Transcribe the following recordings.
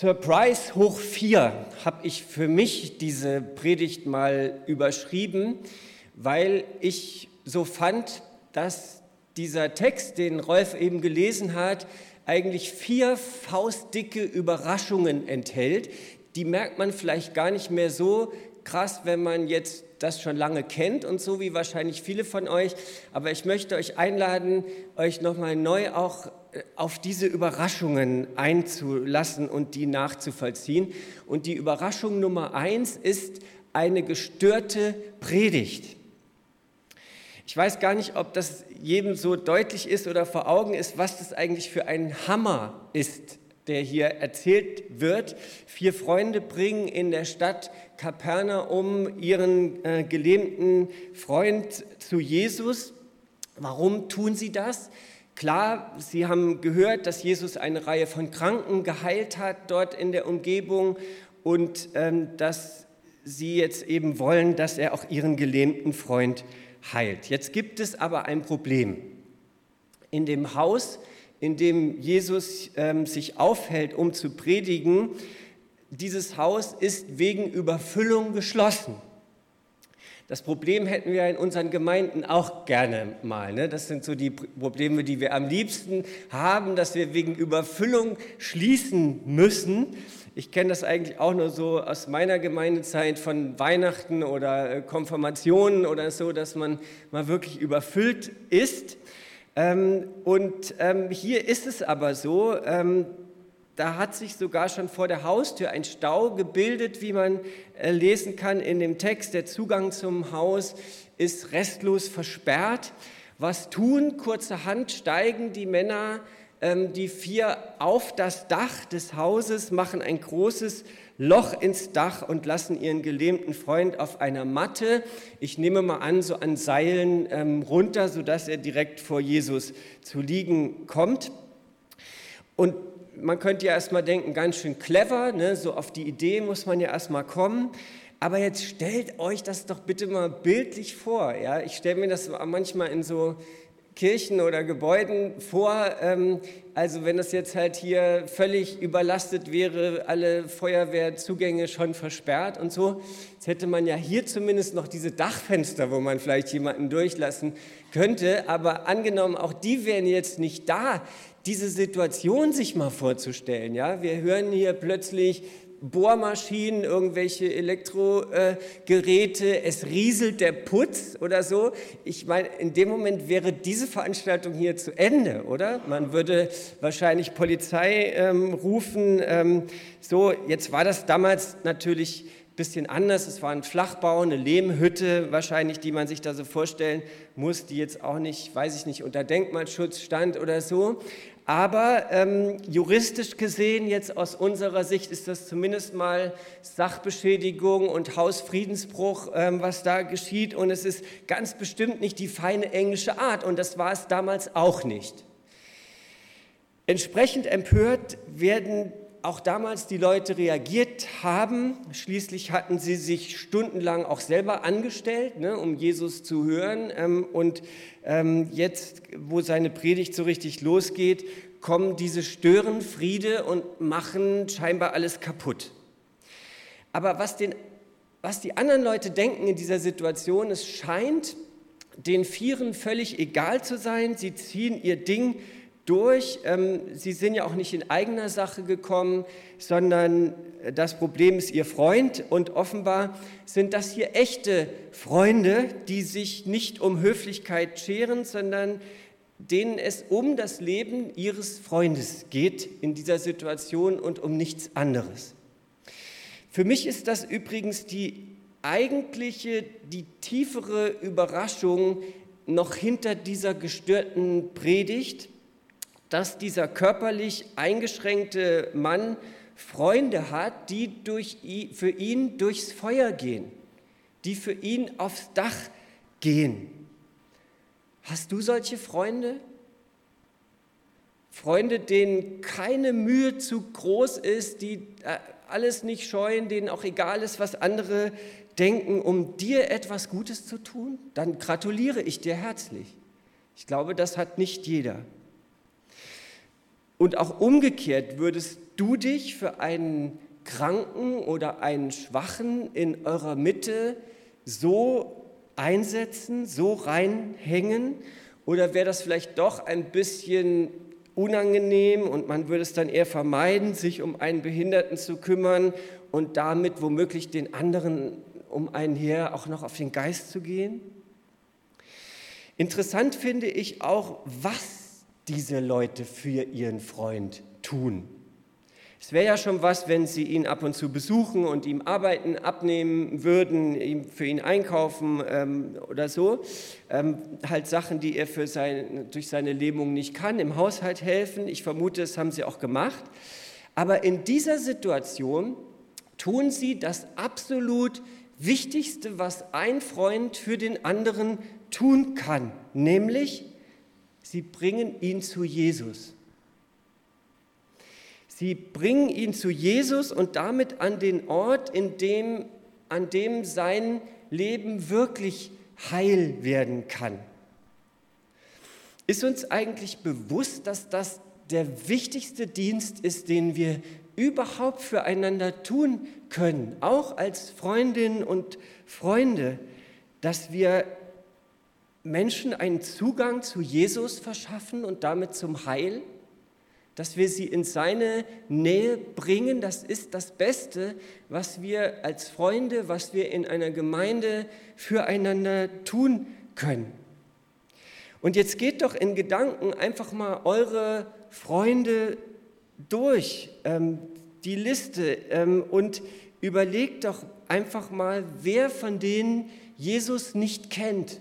Surprise hoch 4 habe ich für mich diese Predigt mal überschrieben, weil ich so fand, dass dieser Text, den Rolf eben gelesen hat, eigentlich vier faustdicke Überraschungen enthält. Die merkt man vielleicht gar nicht mehr so krass, wenn man jetzt das schon lange kennt und so wie wahrscheinlich viele von euch. Aber ich möchte euch einladen, euch nochmal neu auch auf diese Überraschungen einzulassen und die nachzuvollziehen. Und die Überraschung Nummer eins ist eine gestörte Predigt. Ich weiß gar nicht, ob das jedem so deutlich ist oder vor Augen ist, was das eigentlich für ein Hammer ist, der hier erzählt wird. Vier Freunde bringen in der Stadt Kapernaum ihren äh, gelähmten Freund zu Jesus. Warum tun sie das? Klar, sie haben gehört, dass Jesus eine Reihe von Kranken geheilt hat dort in der Umgebung und ähm, dass sie jetzt eben wollen, dass er auch ihren gelähmten Freund heilt. Jetzt gibt es aber ein Problem. In dem Haus in dem Jesus ähm, sich aufhält, um zu predigen, dieses Haus ist wegen Überfüllung geschlossen. Das Problem hätten wir in unseren Gemeinden auch gerne mal. Ne? Das sind so die Probleme, die wir am liebsten haben, dass wir wegen Überfüllung schließen müssen. Ich kenne das eigentlich auch nur so aus meiner Gemeindezeit von Weihnachten oder äh, Konfirmationen oder so, dass man mal wirklich überfüllt ist. Ähm, und ähm, hier ist es aber so, ähm, da hat sich sogar schon vor der Haustür ein Stau gebildet, wie man äh, lesen kann in dem Text. Der Zugang zum Haus ist restlos versperrt. Was tun? Kurzerhand steigen die Männer, die vier, auf das Dach des Hauses, machen ein großes Loch ins Dach und lassen ihren gelähmten Freund auf einer Matte, ich nehme mal an, so an Seilen ähm, runter, sodass er direkt vor Jesus zu liegen kommt. Und man könnte ja erstmal denken, ganz schön clever, ne? so auf die Idee muss man ja erstmal kommen. Aber jetzt stellt euch das doch bitte mal bildlich vor. Ja? Ich stelle mir das manchmal in so Kirchen oder Gebäuden vor. Ähm, also wenn das jetzt halt hier völlig überlastet wäre, alle Feuerwehrzugänge schon versperrt und so, jetzt hätte man ja hier zumindest noch diese Dachfenster, wo man vielleicht jemanden durchlassen könnte. Aber angenommen, auch die wären jetzt nicht da, diese Situation sich mal vorzustellen. Ja, wir hören hier plötzlich Bohrmaschinen, irgendwelche Elektrogeräte, es rieselt der Putz oder so. Ich meine, in dem Moment wäre diese Veranstaltung hier zu Ende, oder? Man würde wahrscheinlich Polizei ähm, rufen. Ähm, so, jetzt war das damals natürlich ein bisschen anders. Es war ein Flachbau, eine Lehmhütte wahrscheinlich, die man sich da so vorstellen muss, die jetzt auch nicht, weiß ich nicht, unter Denkmalschutz stand oder so. Aber ähm, juristisch gesehen, jetzt aus unserer Sicht, ist das zumindest mal Sachbeschädigung und Hausfriedensbruch, ähm, was da geschieht. Und es ist ganz bestimmt nicht die feine englische Art. Und das war es damals auch nicht. Entsprechend empört werden auch damals die Leute reagiert haben. Schließlich hatten sie sich stundenlang auch selber angestellt, ne, um Jesus zu hören. Ähm, und ähm, jetzt, wo seine Predigt so richtig losgeht, kommen diese Störenfriede und machen scheinbar alles kaputt. Aber was, den, was die anderen Leute denken in dieser Situation, es scheint den Vieren völlig egal zu sein. Sie ziehen ihr Ding durch. Ähm, sie sind ja auch nicht in eigener Sache gekommen, sondern das Problem ist ihr Freund und offenbar sind das hier echte Freunde, die sich nicht um Höflichkeit scheren, sondern denen es um das Leben ihres Freundes geht in dieser Situation und um nichts anderes. Für mich ist das übrigens die eigentliche, die tiefere Überraschung noch hinter dieser gestörten Predigt, dass dieser körperlich eingeschränkte Mann Freunde hat, die durch, für ihn durchs Feuer gehen, die für ihn aufs Dach gehen. Hast du solche Freunde? Freunde, denen keine Mühe zu groß ist, die äh, alles nicht scheuen, denen auch egal ist, was andere denken, um dir etwas Gutes zu tun? Dann gratuliere ich dir herzlich. Ich glaube, das hat nicht jeder. Und auch umgekehrt, würdest du dich für einen Kranken oder einen Schwachen in eurer Mitte so einsetzen, so reinhängen? Oder wäre das vielleicht doch ein bisschen unangenehm und man würde es dann eher vermeiden, sich um einen Behinderten zu kümmern und damit womöglich den anderen um einen her auch noch auf den Geist zu gehen? Interessant finde ich auch, was diese Leute für ihren Freund tun. Es wäre ja schon was, wenn sie ihn ab und zu besuchen und ihm Arbeiten abnehmen würden, für ihn einkaufen ähm, oder so. Ähm, halt Sachen, die er für sein, durch seine Lähmung nicht kann, im Haushalt helfen. Ich vermute, das haben sie auch gemacht. Aber in dieser Situation tun sie das absolut Wichtigste, was ein Freund für den anderen tun kann, nämlich sie bringen ihn zu Jesus. Sie bringen ihn zu Jesus und damit an den Ort, in dem, an dem sein Leben wirklich heil werden kann. Ist uns eigentlich bewusst, dass das der wichtigste Dienst ist, den wir überhaupt füreinander tun können, auch als Freundinnen und Freunde, dass wir Menschen einen Zugang zu Jesus verschaffen und damit zum Heil? dass wir sie in seine Nähe bringen. Das ist das Beste, was wir als Freunde, was wir in einer Gemeinde füreinander tun können. Und jetzt geht doch in Gedanken einfach mal eure Freunde durch, ähm, die Liste, ähm, und überlegt doch einfach mal, wer von denen Jesus nicht kennt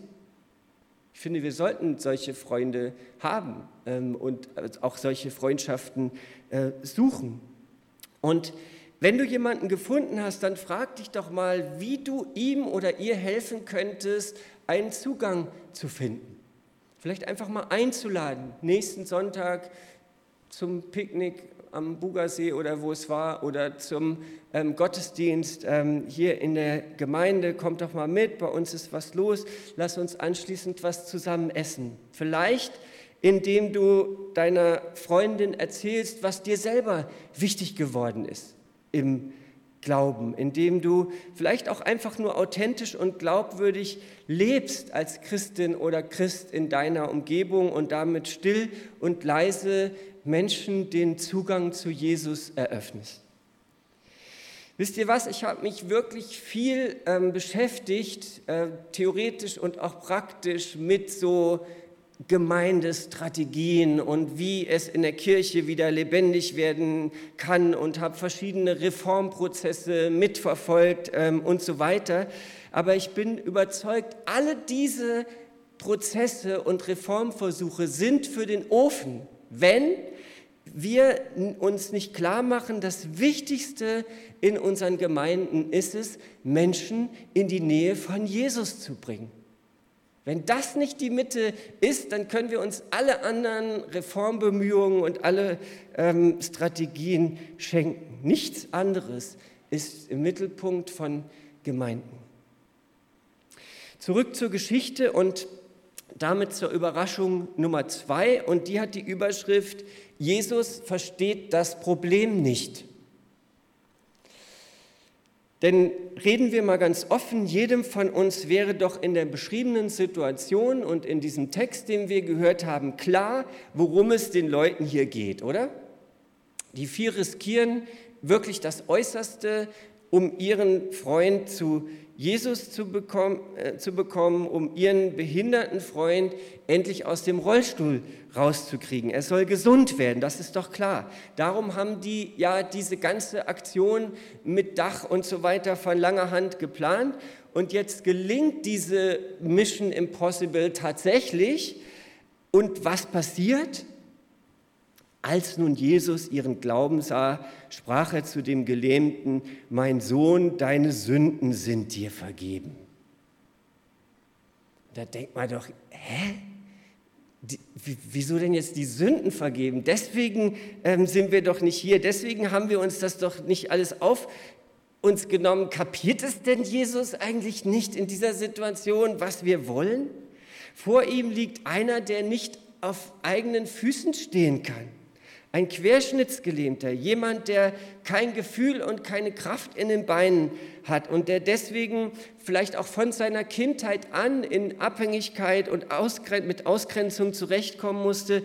ich finde, wir sollten solche Freunde haben ähm, und auch solche Freundschaften äh, suchen. Und wenn du jemanden gefunden hast, dann frag dich doch mal, wie du ihm oder ihr helfen könntest, einen Zugang zu finden. Vielleicht einfach mal einzuladen, nächsten Sonntag zum Picknick am Bugersee oder wo es war oder zum ähm, Gottesdienst ähm, hier in der Gemeinde. Kommt doch mal mit, bei uns ist was los. Lass uns anschließend was zusammen essen. Vielleicht indem du deiner Freundin erzählst, was dir selber wichtig geworden ist im Glauben, indem du vielleicht auch einfach nur authentisch und glaubwürdig lebst als Christin oder Christ in deiner Umgebung und damit still und leise Menschen den Zugang zu Jesus eröffnest. Wisst ihr was, ich habe mich wirklich viel ähm, beschäftigt, äh, theoretisch und auch praktisch mit so Gemeindestrategien und wie es in der Kirche wieder lebendig werden kann und habe verschiedene Reformprozesse mitverfolgt ähm, und so weiter. Aber ich bin überzeugt, alle diese Prozesse und Reformversuche sind für den Ofen, wenn wir uns nicht klar machen, das Wichtigste in unseren Gemeinden ist es, Menschen in die Nähe von Jesus zu bringen. Wenn das nicht die Mitte ist, dann können wir uns alle anderen Reformbemühungen und alle ähm, Strategien schenken. Nichts anderes ist im Mittelpunkt von Gemeinden. Zurück zur Geschichte und damit zur Überraschung Nummer zwei. Und die hat die Überschrift Jesus versteht das Problem nicht. Denn reden wir mal ganz offen, jedem von uns wäre doch in der beschriebenen Situation und in diesem Text, den wir gehört haben, klar, worum es den Leuten hier geht, oder? Die vier riskieren wirklich das Äußerste, um ihren Freund zu Jesus zu bekommen, äh, zu bekommen, um ihren behinderten Freund endlich aus dem Rollstuhl rauszukriegen. Er soll gesund werden, das ist doch klar. Darum haben die ja diese ganze Aktion mit Dach und so weiter von langer Hand geplant. Und jetzt gelingt diese Mission Impossible tatsächlich. Und was passiert? Als nun Jesus ihren Glauben sah, sprach er zu dem Gelähmten, mein Sohn, deine Sünden sind dir vergeben. Da denkt man doch, hä? Wieso denn jetzt die Sünden vergeben? Deswegen ähm, sind wir doch nicht hier, deswegen haben wir uns das doch nicht alles auf uns genommen. Kapiert es denn Jesus eigentlich nicht in dieser Situation, was wir wollen? Vor ihm liegt einer, der nicht auf eigenen Füßen stehen kann Ein Querschnittsgelähmter, jemand, der kein Gefühl und keine Kraft in den Beinen hat und der deswegen vielleicht auch von seiner Kindheit an in Abhängigkeit und mit Ausgrenzung zurechtkommen musste.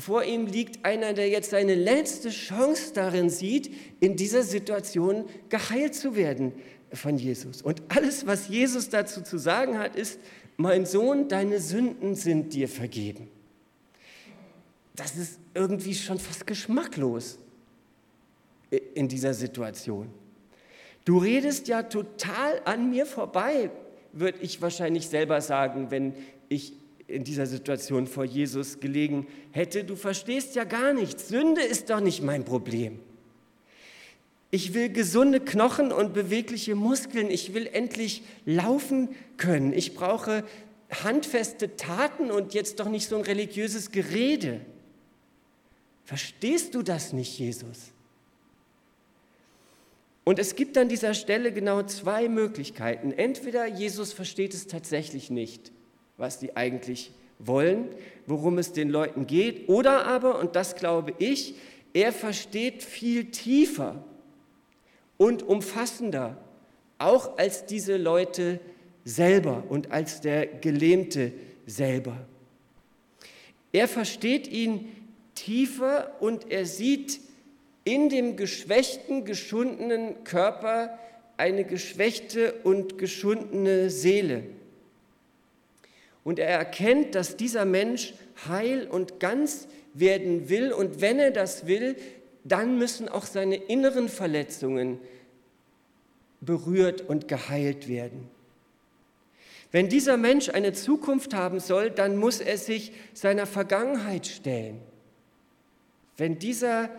Vor ihm liegt einer, der jetzt seine letzte Chance darin sieht, in dieser Situation geheilt zu werden von Jesus. Und alles, was Jesus dazu zu sagen hat, ist, mein Sohn, deine Sünden sind dir vergeben. Das ist irgendwie schon fast geschmacklos in dieser Situation. Du redest ja total an mir vorbei, würde ich wahrscheinlich selber sagen, wenn ich in dieser Situation vor Jesus gelegen hätte. Du verstehst ja gar nichts. Sünde ist doch nicht mein Problem. Ich will gesunde Knochen und bewegliche Muskeln. Ich will endlich laufen können. Ich brauche handfeste Taten und jetzt doch nicht so ein religiöses Gerede. Verstehst du das nicht, Jesus? Und es gibt an dieser Stelle genau zwei Möglichkeiten. Entweder Jesus versteht es tatsächlich nicht, was die eigentlich wollen, worum es den Leuten geht, oder aber, und das glaube ich, er versteht viel tiefer und umfassender, auch als diese Leute selber und als der Gelähmte selber. Er versteht ihn tiefer und er sieht in dem geschwächten, geschundenen Körper eine geschwächte und geschundene Seele. Und er erkennt, dass dieser Mensch heil und ganz werden will und wenn er das will, dann müssen auch seine inneren Verletzungen berührt und geheilt werden. Wenn dieser Mensch eine Zukunft haben soll, dann muss er sich seiner Vergangenheit stellen. Wenn dieser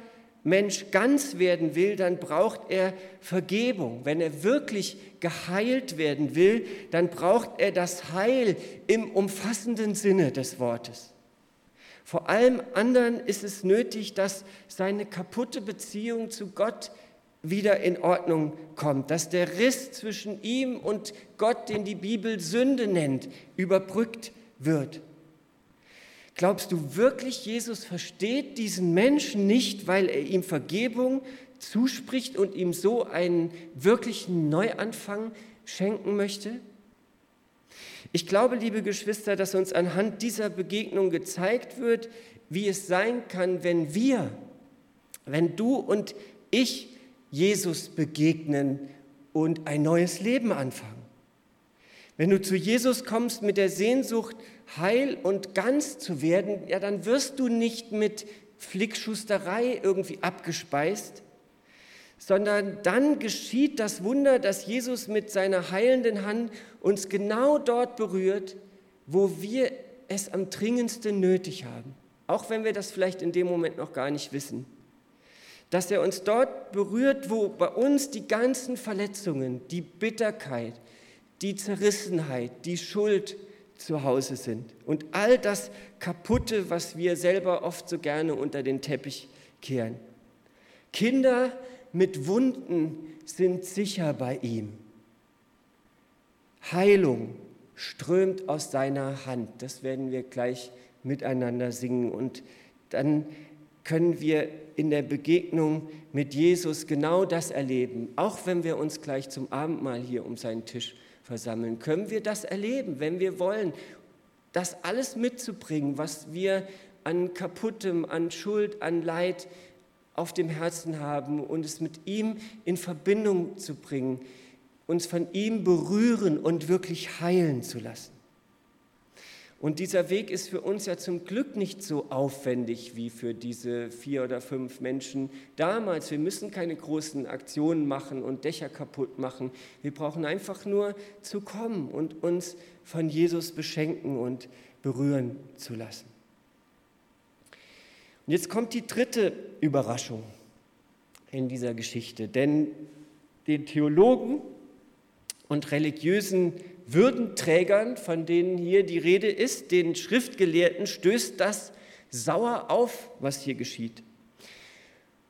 Mensch ganz werden will, dann braucht er Vergebung. Wenn er wirklich geheilt werden will, dann braucht er das Heil im umfassenden Sinne des Wortes. Vor allem anderen ist es nötig, dass seine kaputte Beziehung zu Gott wieder in Ordnung kommt, dass der Riss zwischen ihm und Gott, den die Bibel Sünde nennt, überbrückt wird. Glaubst du wirklich, Jesus versteht diesen Menschen nicht, weil er ihm Vergebung zuspricht und ihm so einen wirklichen Neuanfang schenken möchte? Ich glaube, liebe Geschwister, dass uns anhand dieser Begegnung gezeigt wird, wie es sein kann, wenn wir, wenn du und ich Jesus begegnen und ein neues Leben anfangen. Wenn du zu Jesus kommst mit der Sehnsucht, heil und ganz zu werden, ja, dann wirst du nicht mit Flickschusterei irgendwie abgespeist, sondern dann geschieht das Wunder, dass Jesus mit seiner heilenden Hand uns genau dort berührt, wo wir es am dringendsten nötig haben, auch wenn wir das vielleicht in dem Moment noch gar nicht wissen. Dass er uns dort berührt, wo bei uns die ganzen Verletzungen, die Bitterkeit, die Zerrissenheit, die Schuld zu Hause sind und all das Kaputte, was wir selber oft so gerne unter den Teppich kehren. Kinder mit Wunden sind sicher bei ihm. Heilung strömt aus seiner Hand. Das werden wir gleich miteinander singen und dann können wir in der Begegnung mit Jesus genau das erleben. Auch wenn wir uns gleich zum Abendmahl hier um seinen Tisch versammeln, können wir das erleben, wenn wir wollen, das alles mitzubringen, was wir an Kaputtem, an Schuld, an Leid auf dem Herzen haben und es mit ihm in Verbindung zu bringen, uns von ihm berühren und wirklich heilen zu lassen. Und dieser Weg ist für uns ja zum Glück nicht so aufwendig wie für diese vier oder fünf Menschen damals. Wir müssen keine großen Aktionen machen und Dächer kaputt machen. Wir brauchen einfach nur zu kommen und uns von Jesus beschenken und berühren zu lassen. Und jetzt kommt die dritte Überraschung in dieser Geschichte, denn den Theologen und religiösen Würdenträgern, von denen hier die Rede ist, den Schriftgelehrten, stößt das sauer auf, was hier geschieht.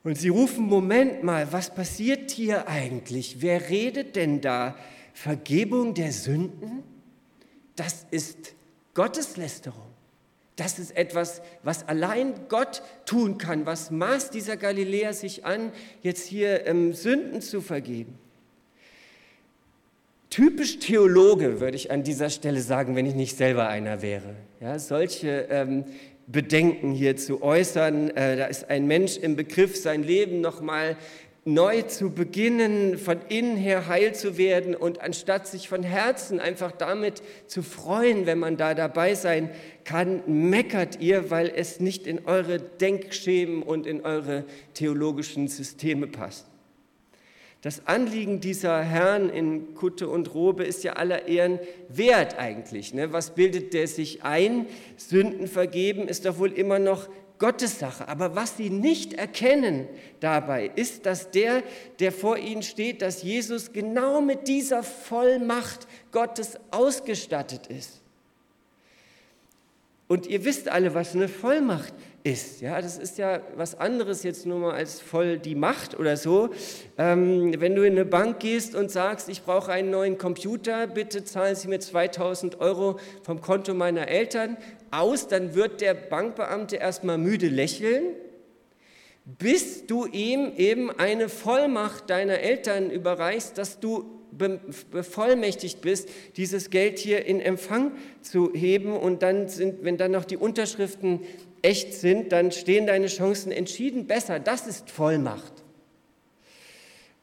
Und sie rufen, Moment mal, was passiert hier eigentlich? Wer redet denn da? Vergebung der Sünden? Das ist Gotteslästerung. Das ist etwas, was allein Gott tun kann. Was maßt dieser Galiläer sich an, jetzt hier ähm, Sünden zu vergeben? Typisch Theologe, würde ich an dieser Stelle sagen, wenn ich nicht selber einer wäre. Ja, solche ähm, Bedenken hier zu äußern. Äh, da ist ein Mensch im Begriff, sein Leben nochmal neu zu beginnen, von innen her heil zu werden und anstatt sich von Herzen einfach damit zu freuen, wenn man da dabei sein kann, meckert ihr, weil es nicht in eure Denkschemen und in eure theologischen Systeme passt. Das Anliegen dieser Herren in Kutte und Robe ist ja aller Ehren wert eigentlich. Ne? Was bildet der sich ein? Sünden vergeben ist doch wohl immer noch Gottes Sache. Aber was sie nicht erkennen dabei, ist, dass der, der vor ihnen steht, dass Jesus genau mit dieser Vollmacht Gottes ausgestattet ist. Und ihr wisst alle, was eine Vollmacht ist. Ja, das ist ja was anderes jetzt nur mal als voll die Macht oder so. Ähm, wenn du in eine Bank gehst und sagst, ich brauche einen neuen Computer, bitte zahlen Sie mir 2000 Euro vom Konto meiner Eltern aus, dann wird der Bankbeamte erstmal müde lächeln, bis du ihm eben eine Vollmacht deiner Eltern überreichst, dass du bevollmächtigt bist, dieses Geld hier in Empfang zu heben. Und dann sind, wenn dann noch die Unterschriften echt sind, dann stehen deine Chancen entschieden besser. Das ist Vollmacht.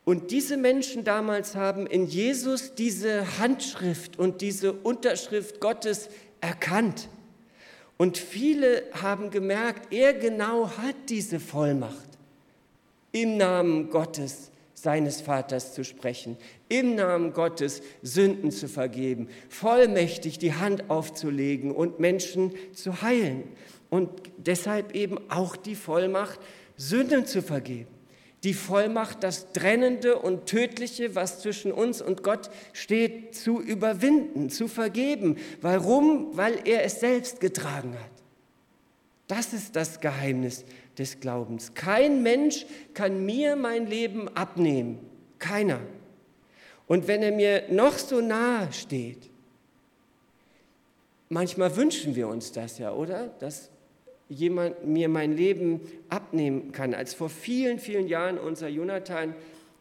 Und diese Menschen damals haben in Jesus diese Handschrift und diese Unterschrift Gottes erkannt. Und viele haben gemerkt, er genau hat diese Vollmacht, im Namen Gottes seines Vaters zu sprechen, im Namen Gottes Sünden zu vergeben, vollmächtig die Hand aufzulegen und Menschen zu heilen. Und deshalb eben auch die Vollmacht, Sünden zu vergeben. Die Vollmacht, das Trennende und Tödliche, was zwischen uns und Gott steht, zu überwinden, zu vergeben. Warum? Weil er es selbst getragen hat. Das ist das Geheimnis des Glaubens. Kein Mensch kann mir mein Leben abnehmen. Keiner. Und wenn er mir noch so nahe steht, manchmal wünschen wir uns das ja, oder? Dass jemand mir mein Leben abnehmen kann. Als vor vielen, vielen Jahren unser Jonathan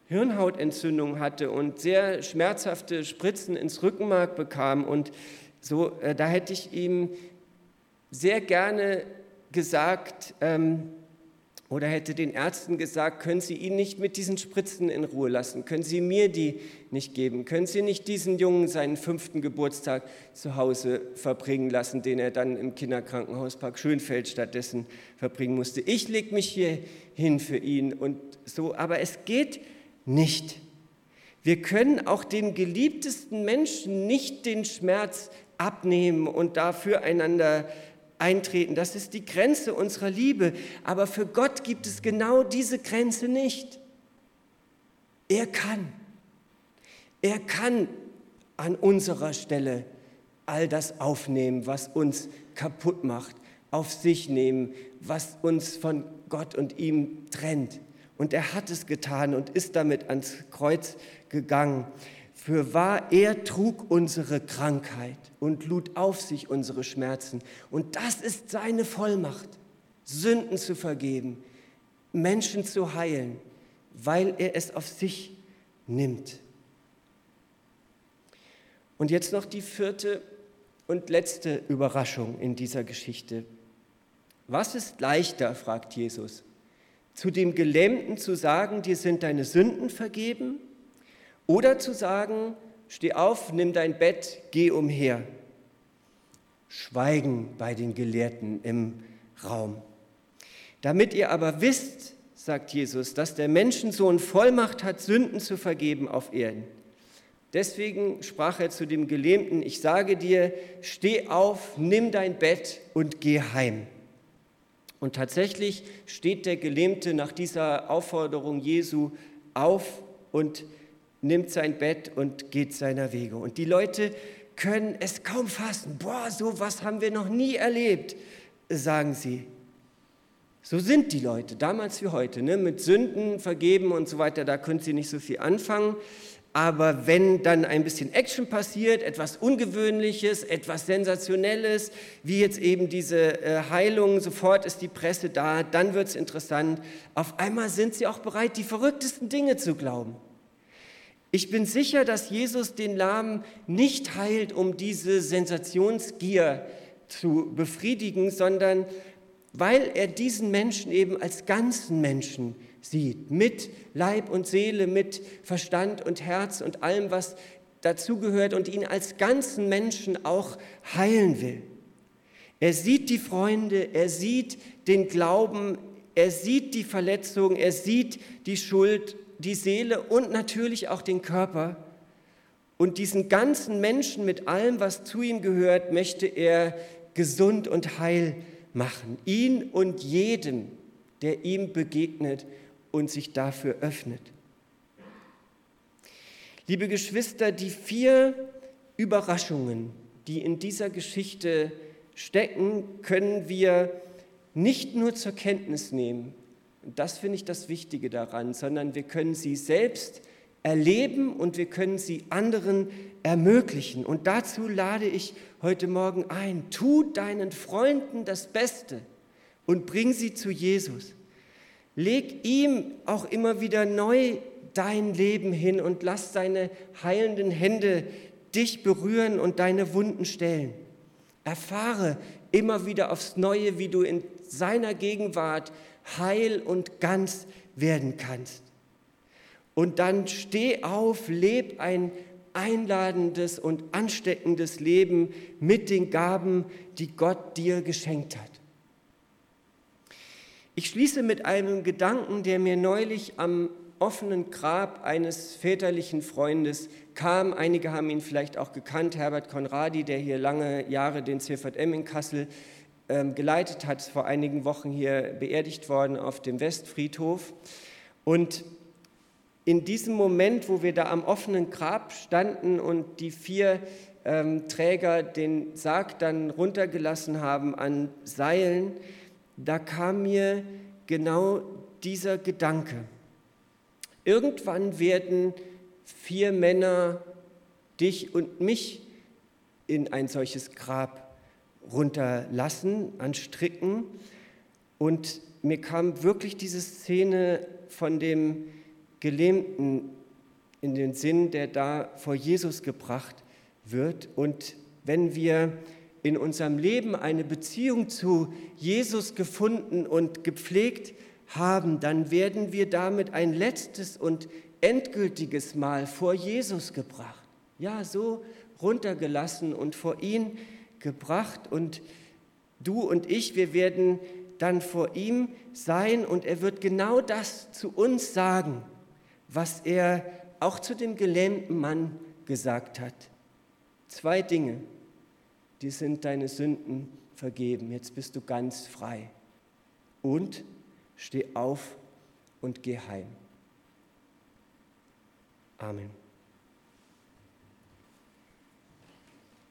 Hirnhautentzündung hatte und sehr schmerzhafte Spritzen ins Rückenmark bekam und so, äh, da hätte ich ihm sehr gerne gesagt, ähm, oder hätte den Ärzten gesagt, können Sie ihn nicht mit diesen Spritzen in Ruhe lassen? Können Sie mir die nicht geben? Können Sie nicht diesen Jungen seinen fünften Geburtstag zu Hause verbringen lassen, den er dann im Kinderkrankenhauspark Schönfeld stattdessen verbringen musste? Ich lege mich hier hin für ihn und so, aber es geht nicht. Wir können auch dem geliebtesten Menschen nicht den Schmerz abnehmen und dafür einander eintreten. Das ist die Grenze unserer Liebe. Aber für Gott gibt es genau diese Grenze nicht. Er kann. Er kann an unserer Stelle all das aufnehmen, was uns kaputt macht, auf sich nehmen, was uns von Gott und ihm trennt. Und er hat es getan und ist damit ans Kreuz gegangen. Für wahr, er trug unsere Krankheit und lud auf sich unsere Schmerzen. Und das ist seine Vollmacht, Sünden zu vergeben, Menschen zu heilen, weil er es auf sich nimmt. Und jetzt noch die vierte und letzte Überraschung in dieser Geschichte. Was ist leichter, fragt Jesus, zu dem Gelähmten zu sagen, dir sind deine Sünden vergeben? Oder zu sagen, steh auf, nimm dein Bett, geh umher. Schweigen bei den Gelehrten im Raum. Damit ihr aber wisst, sagt Jesus, dass der Menschensohn Vollmacht hat, Sünden zu vergeben auf Erden. Deswegen sprach er zu dem Gelähmten, ich sage dir, steh auf, nimm dein Bett und geh heim. Und tatsächlich steht der Gelähmte nach dieser Aufforderung Jesu auf und nimmt sein Bett und geht seiner Wege. Und die Leute können es kaum fassen. Boah, so was haben wir noch nie erlebt, sagen sie. So sind die Leute, damals wie heute, ne? mit Sünden vergeben und so weiter, da können sie nicht so viel anfangen. aber wenn dann ein bisschen Action passiert, etwas Ungewöhnliches, etwas Sensationelles, wie jetzt eben diese äh, Heilung, sofort ist die Presse da, dann wird es interessant. Auf einmal sind sie auch bereit, die verrücktesten Dinge zu glauben. Ich bin sicher, dass Jesus den Lahmen nicht heilt, um diese Sensationsgier zu befriedigen, sondern weil er diesen Menschen eben als ganzen Menschen sieht, mit Leib und Seele, mit Verstand und Herz und allem, was dazugehört und ihn als ganzen Menschen auch heilen will. Er sieht die Freunde, er sieht den Glauben, er sieht die Verletzung, er sieht die Schuld, die Seele und natürlich auch den Körper. Und diesen ganzen Menschen mit allem, was zu ihm gehört, möchte er gesund und heil machen. Ihn und jedem, der ihm begegnet und sich dafür öffnet. Liebe Geschwister, die vier Überraschungen, die in dieser Geschichte stecken, können wir nicht nur zur Kenntnis nehmen, und das finde ich das Wichtige daran, sondern wir können sie selbst erleben und wir können sie anderen ermöglichen. Und dazu lade ich heute Morgen ein, tu deinen Freunden das Beste und bring sie zu Jesus. Leg ihm auch immer wieder neu dein Leben hin und lass seine heilenden Hände dich berühren und deine Wunden stellen. Erfahre immer wieder aufs Neue, wie du in seiner Gegenwart heil und ganz werden kannst. Und dann steh auf, leb ein einladendes und ansteckendes Leben mit den Gaben, die Gott dir geschenkt hat. Ich schließe mit einem Gedanken, der mir neulich am offenen Grab eines väterlichen Freundes kam. Einige haben ihn vielleicht auch gekannt, Herbert Konradi, der hier lange Jahre den CVM in Kassel geleitet hat, vor einigen Wochen hier beerdigt worden auf dem Westfriedhof. Und in diesem Moment, wo wir da am offenen Grab standen und die vier ähm, Träger den Sarg dann runtergelassen haben an Seilen, da kam mir genau dieser Gedanke. Irgendwann werden vier Männer dich und mich in ein solches Grab runterlassen, anstricken. Und mir kam wirklich diese Szene von dem Gelähmten in den Sinn, der da vor Jesus gebracht wird. Und wenn wir in unserem Leben eine Beziehung zu Jesus gefunden und gepflegt haben, dann werden wir damit ein letztes und endgültiges Mal vor Jesus gebracht. Ja, so runtergelassen und vor ihn gebracht. Und du und ich, wir werden dann vor ihm sein und er wird genau das zu uns sagen, was er auch zu dem gelähmten Mann gesagt hat. Zwei Dinge dir sind deine Sünden vergeben, jetzt bist du ganz frei. Und steh auf und geh heim. Amen.